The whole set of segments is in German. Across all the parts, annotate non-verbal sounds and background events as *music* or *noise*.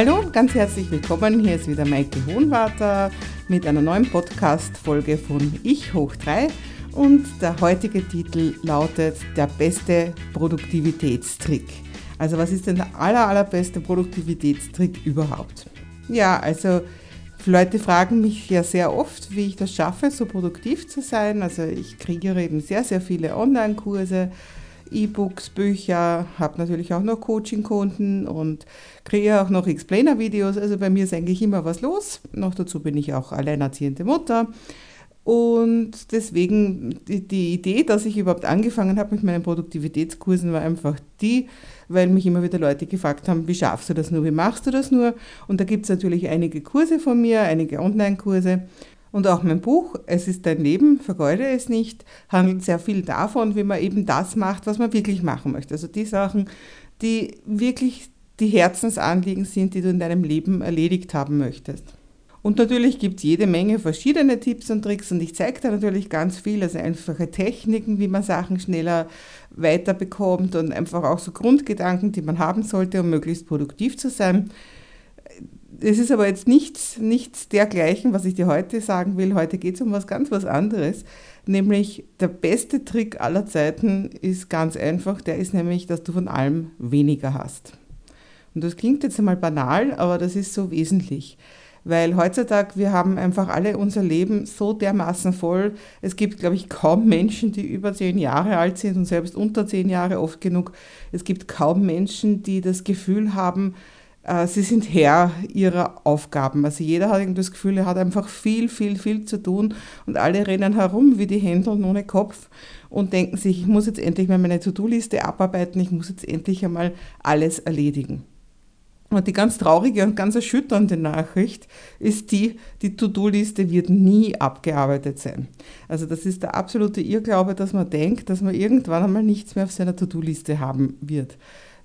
Hallo, ganz herzlich willkommen. Hier ist wieder Maike Hohenwarter mit einer neuen Podcast-Folge von Ich hoch 3. Und der heutige Titel lautet Der beste Produktivitätstrick. Also, was ist denn der aller, allerbeste Produktivitätstrick überhaupt? Ja, also Leute fragen mich ja sehr oft, wie ich das schaffe, so produktiv zu sein. Also ich kreiere eben sehr, sehr viele Online-Kurse, E-Books, Bücher, habe natürlich auch noch Coaching-Kunden und kreiere auch noch Explainer-Videos. Also bei mir ist eigentlich immer was los. Noch dazu bin ich auch alleinerziehende Mutter. Und deswegen die, die Idee, dass ich überhaupt angefangen habe mit meinen Produktivitätskursen, war einfach die, weil mich immer wieder Leute gefragt haben, wie schaffst du das nur, wie machst du das nur? Und da gibt es natürlich einige Kurse von mir, einige Online-Kurse. Und auch mein Buch, Es ist dein Leben, vergeude es nicht, handelt sehr viel davon, wie man eben das macht, was man wirklich machen möchte. Also die Sachen, die wirklich die Herzensanliegen sind, die du in deinem Leben erledigt haben möchtest. Und natürlich gibt es jede Menge verschiedene Tipps und Tricks und ich zeige da natürlich ganz viel, also einfache Techniken, wie man Sachen schneller weiterbekommt und einfach auch so Grundgedanken, die man haben sollte, um möglichst produktiv zu sein. Es ist aber jetzt nichts, nichts dergleichen, was ich dir heute sagen will. Heute geht es um was ganz was anderes. Nämlich der beste Trick aller Zeiten ist ganz einfach. Der ist nämlich, dass du von allem weniger hast. Und das klingt jetzt einmal banal, aber das ist so wesentlich. Weil heutzutage, wir haben einfach alle unser Leben so dermaßen voll. Es gibt, glaube ich, kaum Menschen, die über zehn Jahre alt sind und selbst unter zehn Jahre oft genug. Es gibt kaum Menschen, die das Gefühl haben, sie sind Herr ihrer Aufgaben. Also jeder hat das Gefühl, er hat einfach viel, viel, viel zu tun und alle rennen herum wie die Händeln ohne Kopf und denken sich, ich muss jetzt endlich mal meine To-Do-Liste abarbeiten, ich muss jetzt endlich einmal alles erledigen. Und die ganz traurige und ganz erschütternde Nachricht ist die, die To-Do-Liste wird nie abgearbeitet sein. Also das ist der absolute Irrglaube, dass man denkt, dass man irgendwann einmal nichts mehr auf seiner To-Do-Liste haben wird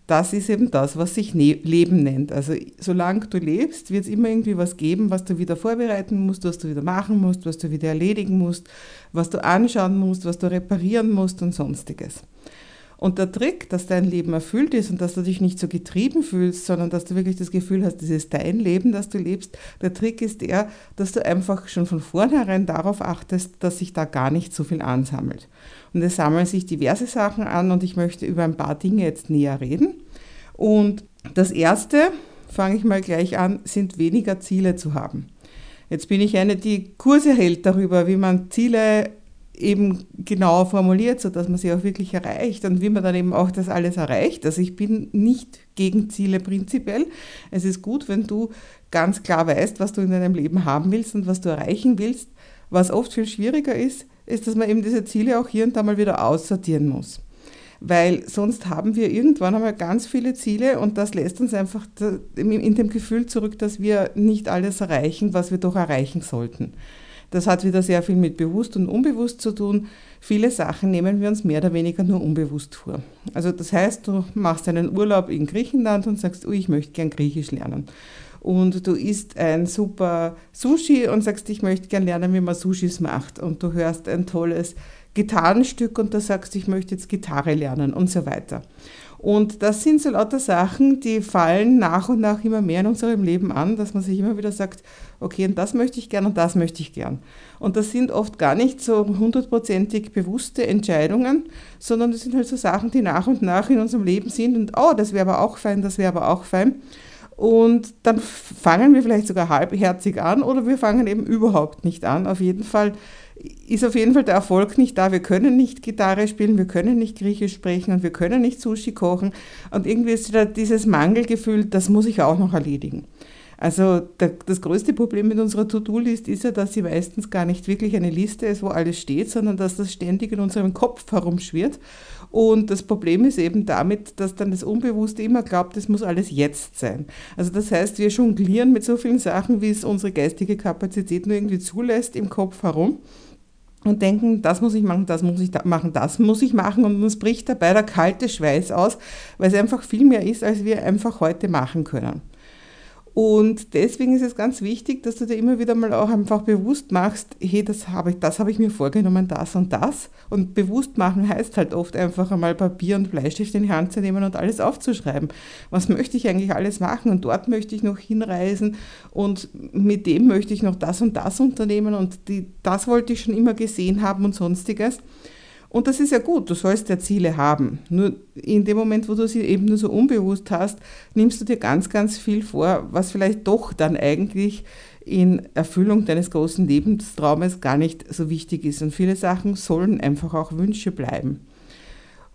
das ist eben das, was sich ne Leben nennt. Also solange du lebst, wird es immer irgendwie was geben, was du wieder vorbereiten musst, was du wieder machen musst, was du wieder erledigen musst, was du anschauen musst, was du reparieren musst und sonstiges. Und der Trick, dass dein Leben erfüllt ist und dass du dich nicht so getrieben fühlst, sondern dass du wirklich das Gefühl hast, das ist dein Leben, das du lebst, der Trick ist der, dass du einfach schon von vornherein darauf achtest, dass sich da gar nicht so viel ansammelt. Und es sammeln sich diverse Sachen an und ich möchte über ein paar Dinge jetzt näher reden. Und das erste, fange ich mal gleich an, sind weniger Ziele zu haben. Jetzt bin ich eine, die Kurse hält darüber, wie man Ziele eben genau formuliert, sodass man sie auch wirklich erreicht und wie man dann eben auch das alles erreicht. Also ich bin nicht gegen Ziele prinzipiell. Es ist gut, wenn du ganz klar weißt, was du in deinem Leben haben willst und was du erreichen willst. Was oft viel schwieriger ist, ist, dass man eben diese Ziele auch hier und da mal wieder aussortieren muss. Weil sonst haben wir irgendwann einmal ganz viele Ziele und das lässt uns einfach in dem Gefühl zurück, dass wir nicht alles erreichen, was wir doch erreichen sollten. Das hat wieder sehr viel mit bewusst und unbewusst zu tun. Viele Sachen nehmen wir uns mehr oder weniger nur unbewusst vor. Also das heißt, du machst einen Urlaub in Griechenland und sagst, oh, ich möchte gern Griechisch lernen. Und du isst ein super Sushi und sagst, ich möchte gern lernen, wie man Sushis macht. Und du hörst ein tolles Gitarrenstück und du sagst, ich möchte jetzt Gitarre lernen und so weiter. Und das sind so lauter Sachen, die fallen nach und nach immer mehr in unserem Leben an, dass man sich immer wieder sagt, okay, und das möchte ich gern und das möchte ich gern. Und das sind oft gar nicht so hundertprozentig bewusste Entscheidungen, sondern das sind halt so Sachen, die nach und nach in unserem Leben sind und oh, das wäre aber auch fein, das wäre aber auch fein. Und dann fangen wir vielleicht sogar halbherzig an oder wir fangen eben überhaupt nicht an. Auf jeden Fall ist auf jeden Fall der Erfolg nicht da. Wir können nicht Gitarre spielen, wir können nicht Griechisch sprechen und wir können nicht Sushi kochen. Und irgendwie ist wieder dieses Mangelgefühl, das muss ich auch noch erledigen. Also das größte Problem mit unserer To-Do-List ist ja, dass sie meistens gar nicht wirklich eine Liste ist, wo alles steht, sondern dass das ständig in unserem Kopf herumschwirrt. Und das Problem ist eben damit, dass dann das Unbewusste immer glaubt, es muss alles jetzt sein. Also das heißt, wir jonglieren mit so vielen Sachen, wie es unsere geistige Kapazität nur irgendwie zulässt, im Kopf herum und denken, das muss ich machen, das muss ich machen, das muss ich machen und uns bricht dabei der kalte Schweiß aus, weil es einfach viel mehr ist, als wir einfach heute machen können. Und deswegen ist es ganz wichtig, dass du dir immer wieder mal auch einfach bewusst machst, hey, das habe ich, das habe ich mir vorgenommen, das und das. Und bewusst machen heißt halt oft einfach einmal Papier und Bleistift in die Hand zu nehmen und alles aufzuschreiben. Was möchte ich eigentlich alles machen? Und dort möchte ich noch hinreisen und mit dem möchte ich noch das und das unternehmen und die, das wollte ich schon immer gesehen haben und sonstiges. Und das ist ja gut, du sollst ja Ziele haben. Nur in dem Moment, wo du sie eben nur so unbewusst hast, nimmst du dir ganz, ganz viel vor, was vielleicht doch dann eigentlich in Erfüllung deines großen Lebenstraumes gar nicht so wichtig ist. Und viele Sachen sollen einfach auch Wünsche bleiben.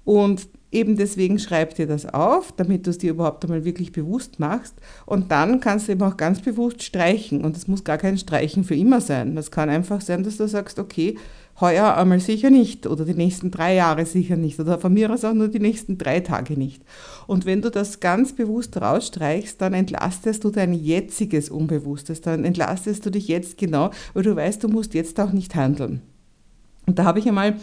Und eben deswegen schreib dir das auf, damit du es dir überhaupt einmal wirklich bewusst machst. Und dann kannst du eben auch ganz bewusst streichen. Und es muss gar kein Streichen für immer sein. Das kann einfach sein, dass du sagst, okay, heuer einmal sicher nicht oder die nächsten drei Jahre sicher nicht oder von mir aus auch nur die nächsten drei Tage nicht. Und wenn du das ganz bewusst rausstreichst, dann entlastest du dein jetziges Unbewusstes, dann entlastest du dich jetzt genau, weil du weißt, du musst jetzt auch nicht handeln. Und da habe ich einmal,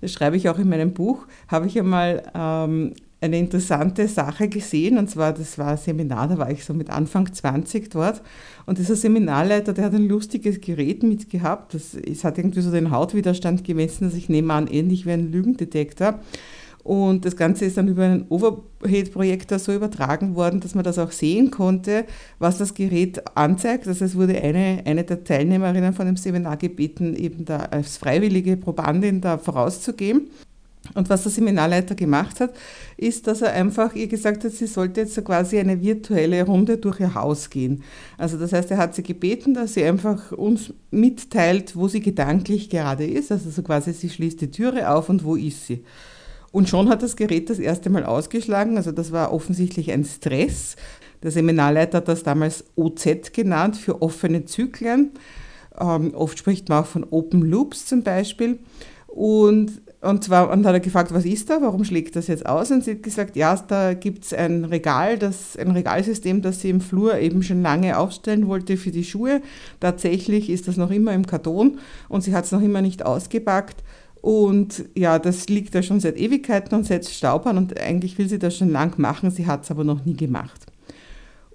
das schreibe ich auch in meinem Buch, habe ich einmal ähm, eine interessante Sache gesehen, und zwar, das war ein Seminar, da war ich so mit Anfang 20 dort, und dieser Seminarleiter, der hat ein lustiges Gerät mitgehabt, das, es hat irgendwie so den Hautwiderstand gemessen, also ich nehme an, ähnlich wie ein Lügendetektor, und das Ganze ist dann über einen Overhead-Projektor so übertragen worden, dass man das auch sehen konnte, was das Gerät anzeigt. Also es wurde eine, eine der Teilnehmerinnen von dem Seminar gebeten, eben da als freiwillige Probandin da vorauszugehen. Und was der Seminarleiter gemacht hat, ist, dass er einfach ihr gesagt hat, sie sollte jetzt so quasi eine virtuelle Runde durch ihr Haus gehen. Also das heißt, er hat sie gebeten, dass sie einfach uns mitteilt, wo sie gedanklich gerade ist. Also so quasi, sie schließt die Türe auf und wo ist sie. Und schon hat das Gerät das erste Mal ausgeschlagen. Also das war offensichtlich ein Stress. Der Seminarleiter hat das damals OZ genannt, für offene Zyklen. Ähm, oft spricht man auch von Open Loops zum Beispiel. Und und zwar und hat er gefragt, was ist da, warum schlägt das jetzt aus? Und sie hat gesagt, ja, da gibt es ein Regal, das, ein Regalsystem, das sie im Flur eben schon lange aufstellen wollte für die Schuhe. Tatsächlich ist das noch immer im Karton und sie hat es noch immer nicht ausgepackt. Und ja, das liegt da schon seit Ewigkeiten und setzt Staub an und eigentlich will sie das schon lang machen, sie hat es aber noch nie gemacht.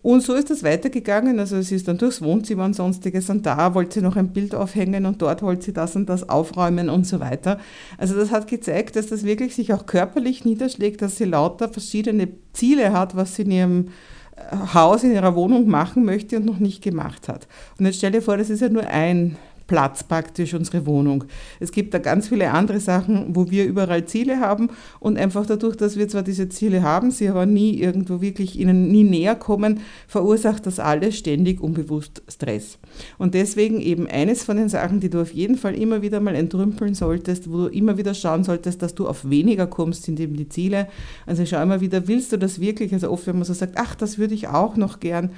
Und so ist das weitergegangen. Also sie ist dann durchs Wohnzimmer und sonstiges und da wollte sie noch ein Bild aufhängen und dort wollte sie das und das aufräumen und so weiter. Also das hat gezeigt, dass das wirklich sich auch körperlich niederschlägt, dass sie lauter verschiedene Ziele hat, was sie in ihrem äh, Haus, in ihrer Wohnung machen möchte und noch nicht gemacht hat. Und jetzt stell dir vor, das ist ja nur ein Platz praktisch, unsere Wohnung. Es gibt da ganz viele andere Sachen, wo wir überall Ziele haben und einfach dadurch, dass wir zwar diese Ziele haben, sie aber nie irgendwo wirklich ihnen nie näher kommen, verursacht das alles ständig unbewusst Stress. Und deswegen eben eines von den Sachen, die du auf jeden Fall immer wieder mal entrümpeln solltest, wo du immer wieder schauen solltest, dass du auf weniger kommst, sind eben die Ziele. Also schau immer wieder, willst du das wirklich? Also oft, wenn man so sagt, ach, das würde ich auch noch gern,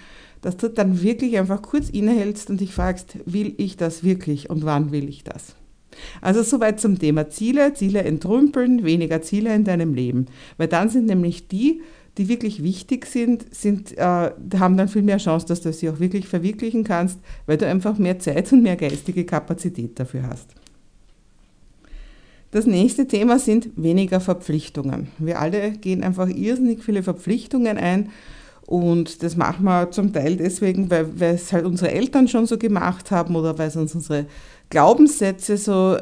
dass du dann wirklich einfach kurz innehältst und dich fragst, will ich das wirklich und wann will ich das? Also soweit zum Thema Ziele, Ziele entrümpeln, weniger Ziele in deinem Leben. Weil dann sind nämlich die, die wirklich wichtig sind, sind äh, haben dann viel mehr Chance, dass du sie auch wirklich verwirklichen kannst, weil du einfach mehr Zeit und mehr geistige Kapazität dafür hast. Das nächste Thema sind weniger Verpflichtungen. Wir alle gehen einfach irrsinnig viele Verpflichtungen ein und das machen wir zum Teil deswegen, weil, weil es halt unsere Eltern schon so gemacht haben oder weil es uns unsere Glaubenssätze so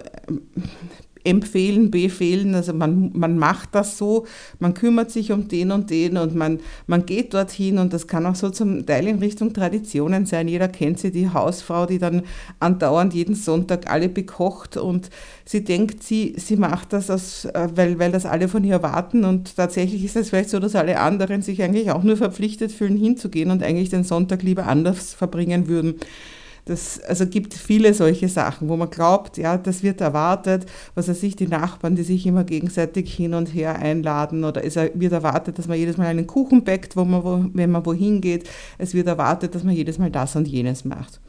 empfehlen, befehlen. Also man, man macht das so, man kümmert sich um den und den und man, man geht dorthin und das kann auch so zum Teil in Richtung Traditionen sein. Jeder kennt sie, die Hausfrau, die dann andauernd jeden Sonntag alle bekocht und sie denkt, sie, sie macht das, aus, äh, weil, weil das alle von ihr erwarten und tatsächlich ist es vielleicht so, dass alle anderen sich eigentlich auch nur verpflichtet fühlen, hinzugehen und eigentlich den Sonntag lieber anders verbringen würden. Das, also gibt viele solche Sachen, wo man glaubt, ja, das wird erwartet, was er sich die Nachbarn, die sich immer gegenseitig hin und her einladen oder es wird erwartet, dass man jedes Mal einen Kuchen backt, wo man, wo, wenn man wohin geht. Es wird erwartet, dass man jedes Mal das und jenes macht.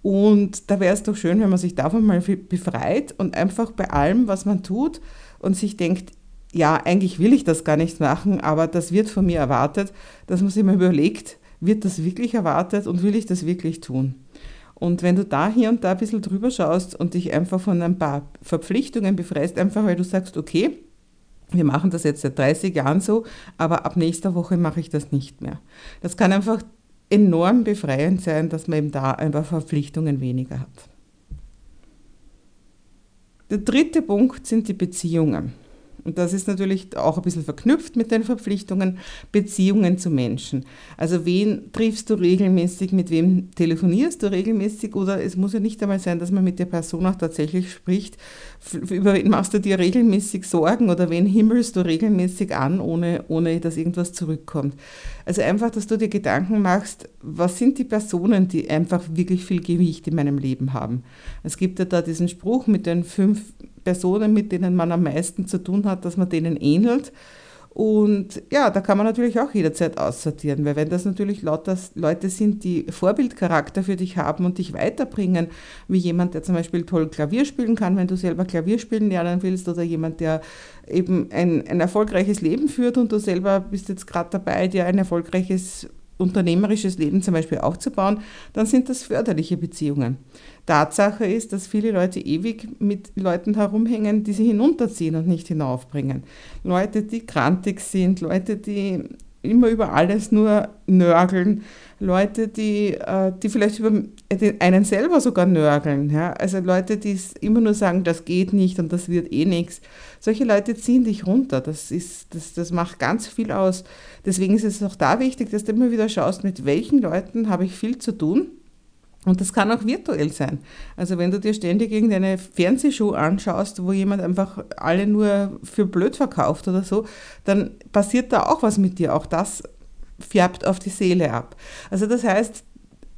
Und da wäre es doch schön, wenn man sich davon mal befreit und einfach bei allem, was man tut und sich denkt, ja, eigentlich will ich das gar nicht machen, aber das wird von mir erwartet, dass man sich mal überlegt, wird das wirklich erwartet und will ich das wirklich tun? Und wenn du da hier und da ein bisschen drüber schaust und dich einfach von ein paar Verpflichtungen befreist, einfach weil du sagst, okay, wir machen das jetzt seit 30 Jahren so, aber ab nächster Woche mache ich das nicht mehr. Das kann einfach enorm befreiend sein, dass man eben da ein paar Verpflichtungen weniger hat. Der dritte Punkt sind die Beziehungen. Und das ist natürlich auch ein bisschen verknüpft mit den Verpflichtungen, Beziehungen zu Menschen. Also wen triffst du regelmäßig, mit wem telefonierst du regelmäßig oder es muss ja nicht einmal sein, dass man mit der Person auch tatsächlich spricht. Über wen machst du dir regelmäßig Sorgen oder wen himmelst du regelmäßig an, ohne, ohne dass irgendwas zurückkommt. Also einfach, dass du dir Gedanken machst, was sind die Personen, die einfach wirklich viel Gewicht in meinem Leben haben. Es gibt ja da diesen Spruch mit den fünf Personen, mit denen man am meisten zu tun hat, dass man denen ähnelt. Und ja, da kann man natürlich auch jederzeit aussortieren, weil wenn das natürlich lauter Leute sind, die Vorbildcharakter für dich haben und dich weiterbringen, wie jemand, der zum Beispiel toll Klavier spielen kann, wenn du selber Klavier spielen lernen willst, oder jemand, der eben ein, ein erfolgreiches Leben führt und du selber bist jetzt gerade dabei, dir ein erfolgreiches unternehmerisches Leben zum Beispiel aufzubauen, dann sind das förderliche Beziehungen. Tatsache ist, dass viele Leute ewig mit Leuten herumhängen, die sie hinunterziehen und nicht hinaufbringen. Leute, die krantig sind, Leute, die immer über alles nur nörgeln, Leute, die, äh, die vielleicht über einen selber sogar nörgeln. Ja? Also Leute, die immer nur sagen, das geht nicht und das wird eh nichts. Solche Leute ziehen dich runter. Das, ist, das, das macht ganz viel aus. Deswegen ist es auch da wichtig, dass du immer wieder schaust, mit welchen Leuten habe ich viel zu tun. Und das kann auch virtuell sein. Also wenn du dir ständig irgendeine Fernsehshow anschaust, wo jemand einfach alle nur für blöd verkauft oder so, dann passiert da auch was mit dir. Auch das färbt auf die Seele ab. Also das heißt,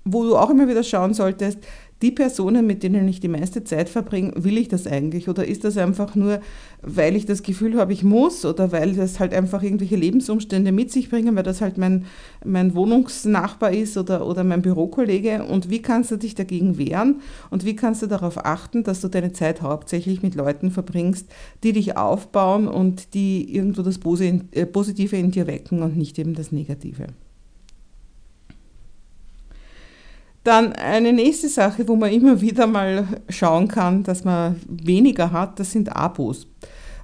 wo du auch immer wieder schauen solltest, die Personen, mit denen ich die meiste Zeit verbringe, will ich das eigentlich? Oder ist das einfach nur, weil ich das Gefühl habe, ich muss oder weil das halt einfach irgendwelche Lebensumstände mit sich bringen, weil das halt mein, mein Wohnungsnachbar ist oder, oder mein Bürokollege? Und wie kannst du dich dagegen wehren? Und wie kannst du darauf achten, dass du deine Zeit hauptsächlich mit Leuten verbringst, die dich aufbauen und die irgendwo das äh, Positive in dir wecken und nicht eben das Negative? Dann eine nächste Sache, wo man immer wieder mal schauen kann, dass man weniger hat, das sind Abos.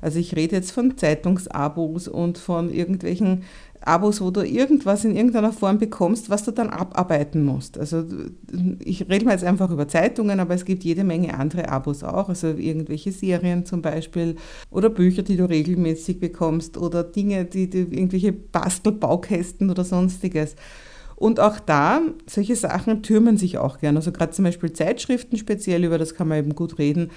Also ich rede jetzt von Zeitungsabos und von irgendwelchen Abos, wo du irgendwas in irgendeiner Form bekommst, was du dann abarbeiten musst. Also ich rede mal jetzt einfach über Zeitungen, aber es gibt jede Menge andere Abos auch, also irgendwelche Serien zum Beispiel oder Bücher, die du regelmäßig bekommst oder Dinge, die, die irgendwelche Bastelbaukästen oder sonstiges. Und auch da, solche Sachen türmen sich auch gern. Also gerade zum Beispiel Zeitschriften speziell, über das kann man eben gut reden.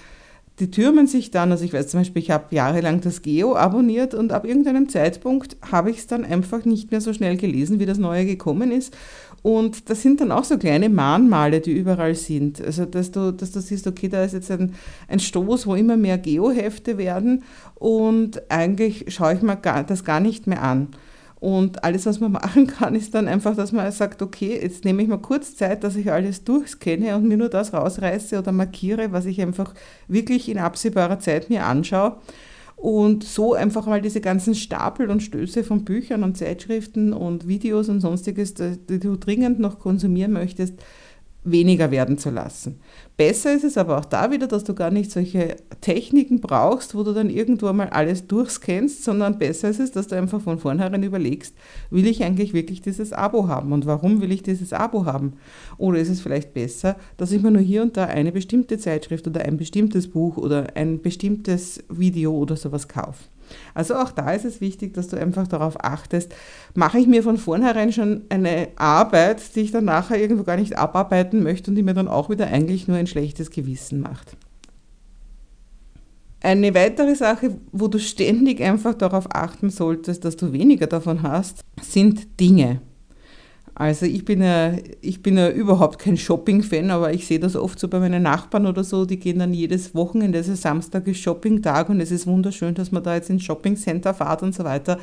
Die türmen sich dann, also ich weiß zum Beispiel, ich habe jahrelang das Geo abonniert und ab irgendeinem Zeitpunkt habe ich es dann einfach nicht mehr so schnell gelesen, wie das Neue gekommen ist. Und das sind dann auch so kleine Mahnmale, die überall sind. Also dass du, dass du siehst, okay, da ist jetzt ein, ein Stoß, wo immer mehr Geo-Hefte werden und eigentlich schaue ich mir das gar nicht mehr an. Und alles, was man *laughs* machen kann, ist dann einfach, dass man sagt, okay, jetzt nehme ich mal kurz Zeit, dass ich alles durchscanne und mir nur das rausreiße oder markiere, was ich einfach wirklich in absehbarer Zeit mir anschaue. Und so einfach mal diese ganzen Stapel und Stöße von Büchern und Zeitschriften und Videos und sonstiges, die du dringend noch konsumieren möchtest, weniger werden zu lassen. Besser ist es aber auch da wieder, dass du gar nicht solche Techniken brauchst, wo du dann irgendwo mal alles durchscannst, sondern besser ist es, dass du einfach von vornherein überlegst, will ich eigentlich wirklich dieses Abo haben und warum will ich dieses Abo haben? Oder ist es vielleicht besser, dass ich mir nur hier und da eine bestimmte Zeitschrift oder ein bestimmtes Buch oder ein bestimmtes Video oder sowas kaufe? Also auch da ist es wichtig, dass du einfach darauf achtest, mache ich mir von vornherein schon eine Arbeit, die ich dann nachher irgendwo gar nicht abarbeiten möchte und die mir dann auch wieder eigentlich nur ein schlechtes Gewissen macht. Eine weitere Sache, wo du ständig einfach darauf achten solltest, dass du weniger davon hast, sind Dinge. Also ich bin ja, ich bin ja überhaupt kein Shopping-Fan, aber ich sehe das oft so bei meinen Nachbarn oder so, die gehen dann jedes Wochenende, also Samstag ist Shopping-Tag und es ist wunderschön, dass man da jetzt ins Shopping-Center fahrt und so weiter.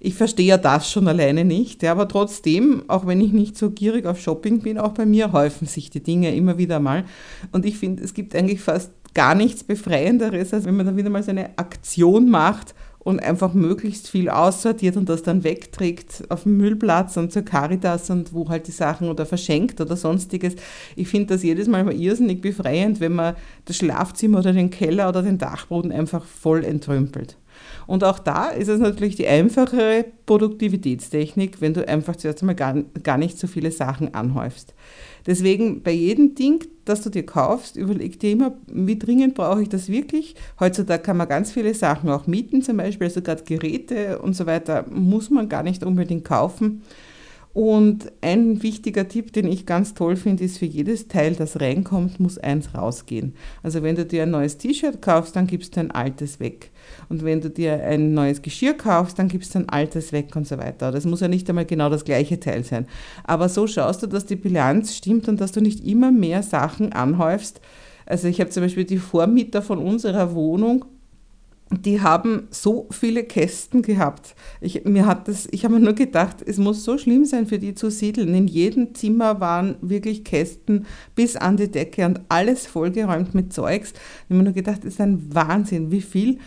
Ich verstehe ja das schon alleine nicht, ja, aber trotzdem, auch wenn ich nicht so gierig auf Shopping bin, auch bei mir häufen sich die Dinge immer wieder mal. Und ich finde, es gibt eigentlich fast gar nichts Befreienderes, als wenn man dann wieder mal so eine Aktion macht und einfach möglichst viel aussortiert und das dann wegträgt auf dem Müllplatz und zur Caritas und wo halt die Sachen oder verschenkt oder sonstiges. Ich finde das jedes Mal mal irrsinnig befreiend, wenn man das Schlafzimmer oder den Keller oder den Dachboden einfach voll entrümpelt. Und auch da ist es natürlich die einfachere Produktivitätstechnik, wenn du einfach zuerst einmal gar, gar nicht so viele Sachen anhäufst. Deswegen bei jedem Ding, das du dir kaufst, überleg dir immer, wie dringend brauche ich das wirklich. Heutzutage kann man ganz viele Sachen auch mieten, zum Beispiel, also Geräte und so weiter, muss man gar nicht unbedingt kaufen. Und ein wichtiger Tipp, den ich ganz toll finde, ist, für jedes Teil, das reinkommt, muss eins rausgehen. Also wenn du dir ein neues T-Shirt kaufst, dann gibst du ein altes weg. Und wenn du dir ein neues Geschirr kaufst, dann gibst du ein altes weg und so weiter. Das muss ja nicht einmal genau das gleiche Teil sein. Aber so schaust du, dass die Bilanz stimmt und dass du nicht immer mehr Sachen anhäufst. Also ich habe zum Beispiel die Vormieter von unserer Wohnung, die haben so viele Kästen gehabt. Ich, mir hat das, ich habe mir nur gedacht, es muss so schlimm sein für die zu siedeln. In jedem Zimmer waren wirklich Kästen bis an die Decke und alles vollgeräumt mit Zeugs. Ich habe mir nur gedacht, es ist ein Wahnsinn, wie viel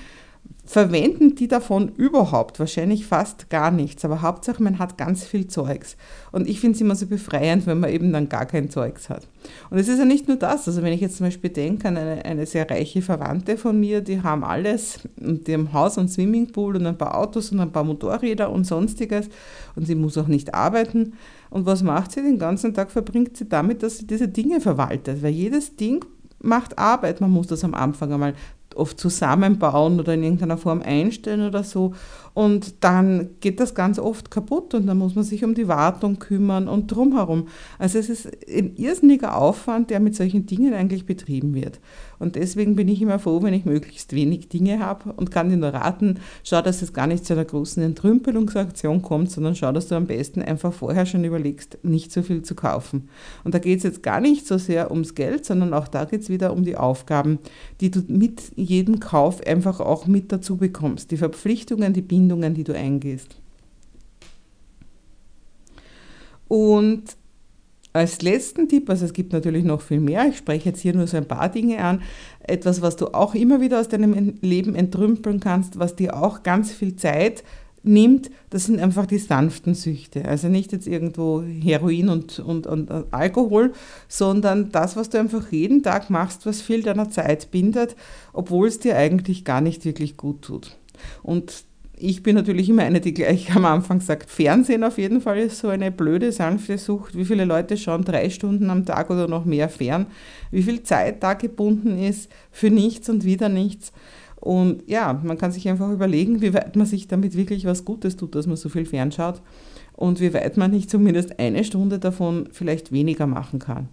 verwenden die davon überhaupt? Wahrscheinlich fast gar nichts, aber Hauptsache man hat ganz viel Zeugs. Und ich finde es immer so befreiend, wenn man eben dann gar kein Zeugs hat. Und es ist ja nicht nur das, also wenn ich jetzt zum Beispiel denke an eine, eine sehr reiche Verwandte von mir, die haben alles, und die haben Haus und Swimmingpool und ein paar Autos und ein paar Motorräder und sonstiges und sie muss auch nicht arbeiten. Und was macht sie? Den ganzen Tag verbringt sie damit, dass sie diese Dinge verwaltet, weil jedes Ding macht Arbeit. Man muss das am Anfang einmal oft zusammenbauen oder in irgendeiner Form einstellen oder so. Und dann geht das ganz oft kaputt und dann muss man sich um die Wartung kümmern und drumherum. Also es ist ein irrsinniger Aufwand, der mit solchen Dingen eigentlich betrieben wird. Und deswegen bin ich immer froh, wenn ich möglichst wenig Dinge habe und kann dir nur raten, schau, dass es gar nicht zu einer großen Entrümpelungsaktion kommt, sondern schau, dass du am besten einfach vorher schon überlegst, nicht so viel zu kaufen. Und da geht es jetzt gar nicht so sehr ums Geld, sondern auch da geht es wieder um die Aufgaben, die du mit jedem Kauf einfach auch mit dazu bekommst. Die Verpflichtungen, die Bindungen, Bindungen, die du eingehst. Und als letzten Tipp, also es gibt natürlich noch viel mehr, ich spreche jetzt hier nur so ein paar Dinge an, etwas, was du auch immer wieder aus deinem Leben entrümpeln kannst, was dir auch ganz viel Zeit nimmt, das sind einfach die sanften Süchte. Also nicht jetzt irgendwo Heroin und, und, und Alkohol, sondern das, was du einfach jeden Tag machst, was viel deiner Zeit bindet, obwohl es dir eigentlich gar nicht wirklich gut tut. Und ich bin natürlich immer eine, die gleich am Anfang sagt, Fernsehen auf jeden Fall ist so eine blöde, sanfte Sucht. Wie viele Leute schauen drei Stunden am Tag oder noch mehr fern? Wie viel Zeit da gebunden ist für nichts und wieder nichts? Und ja, man kann sich einfach überlegen, wie weit man sich damit wirklich was Gutes tut, dass man so viel fernschaut und wie weit man nicht zumindest eine Stunde davon vielleicht weniger machen kann.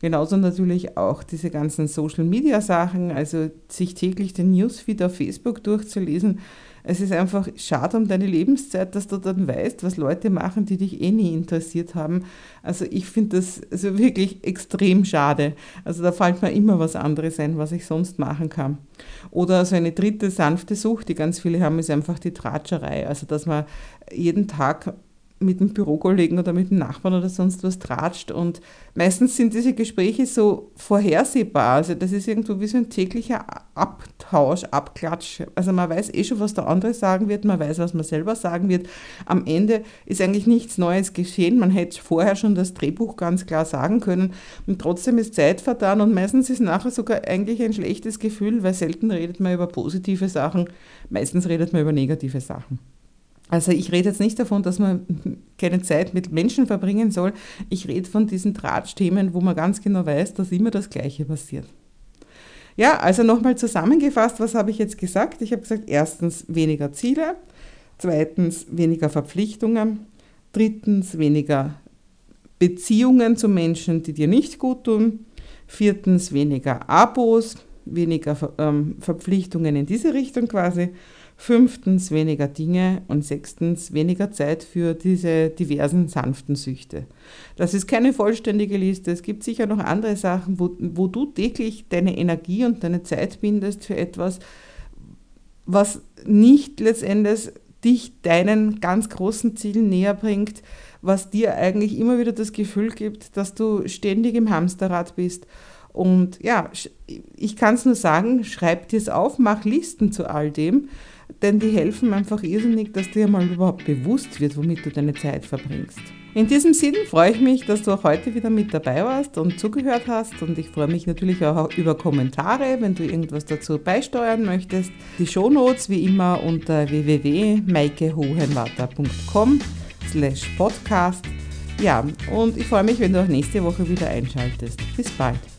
Genauso natürlich auch diese ganzen Social-Media-Sachen, also sich täglich den Newsfeed auf Facebook durchzulesen, es ist einfach schade um deine Lebenszeit, dass du dann weißt, was Leute machen, die dich eh nie interessiert haben. Also ich finde das also wirklich extrem schade. Also da fällt mir immer was anderes ein, was ich sonst machen kann. Oder so eine dritte sanfte Sucht, die ganz viele haben, ist einfach die Tratscherei. Also dass man jeden Tag mit dem Bürokollegen oder mit dem Nachbarn oder sonst was tratscht. Und meistens sind diese Gespräche so vorhersehbar. Also das ist irgendwo wie so ein täglicher Abtausch, Abklatsch. Also man weiß eh schon, was der andere sagen wird, man weiß, was man selber sagen wird. Am Ende ist eigentlich nichts Neues geschehen. Man hätte vorher schon das Drehbuch ganz klar sagen können. Und trotzdem ist Zeit vertan und meistens ist nachher sogar eigentlich ein schlechtes Gefühl, weil selten redet man über positive Sachen, meistens redet man über negative Sachen. Also ich rede jetzt nicht davon, dass man keine Zeit mit Menschen verbringen soll. Ich rede von diesen Drahtthemen, wo man ganz genau weiß, dass immer das Gleiche passiert. Ja, also nochmal zusammengefasst, was habe ich jetzt gesagt? Ich habe gesagt, erstens weniger Ziele, zweitens weniger Verpflichtungen, drittens weniger Beziehungen zu Menschen, die dir nicht gut tun, viertens weniger Abos, weniger ähm, Verpflichtungen in diese Richtung quasi fünftens weniger Dinge und sechstens weniger Zeit für diese diversen sanften Süchte. Das ist keine vollständige Liste. Es gibt sicher noch andere Sachen, wo, wo du täglich deine Energie und deine Zeit bindest für etwas, was nicht letztendlich dich deinen ganz großen Zielen näher bringt, was dir eigentlich immer wieder das Gefühl gibt, dass du ständig im Hamsterrad bist. Und ja, ich kann es nur sagen, schreib dir es auf, mach Listen zu all dem denn die helfen einfach irrsinnig, dass dir mal überhaupt bewusst wird, womit du deine Zeit verbringst. In diesem Sinn freue ich mich, dass du auch heute wieder mit dabei warst und zugehört hast und ich freue mich natürlich auch über Kommentare, wenn du irgendwas dazu beisteuern möchtest. Die Shownotes wie immer unter www.maikehohenwarter.com slash podcast. Ja, und ich freue mich, wenn du auch nächste Woche wieder einschaltest. Bis bald.